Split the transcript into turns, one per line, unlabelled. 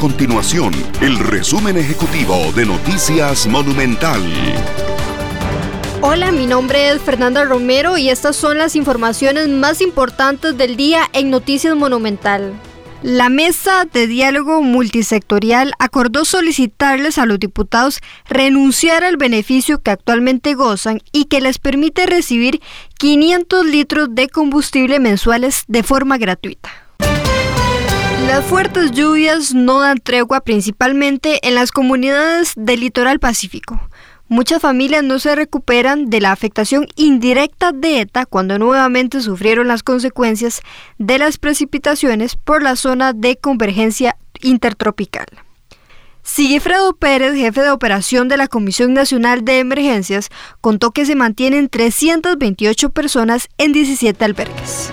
continuación el resumen ejecutivo de Noticias Monumental.
Hola, mi nombre es Fernanda Romero y estas son las informaciones más importantes del día en Noticias Monumental. La mesa de diálogo multisectorial acordó solicitarles a los diputados renunciar al beneficio que actualmente gozan y que les permite recibir 500 litros de combustible mensuales de forma gratuita. Las fuertes lluvias no dan tregua principalmente en las comunidades del litoral pacífico. Muchas familias no se recuperan de la afectación indirecta de ETA cuando nuevamente sufrieron las consecuencias de las precipitaciones por la zona de convergencia intertropical. Sigifredo Pérez, jefe de operación de la Comisión Nacional de Emergencias, contó que se mantienen 328 personas en 17 albergues.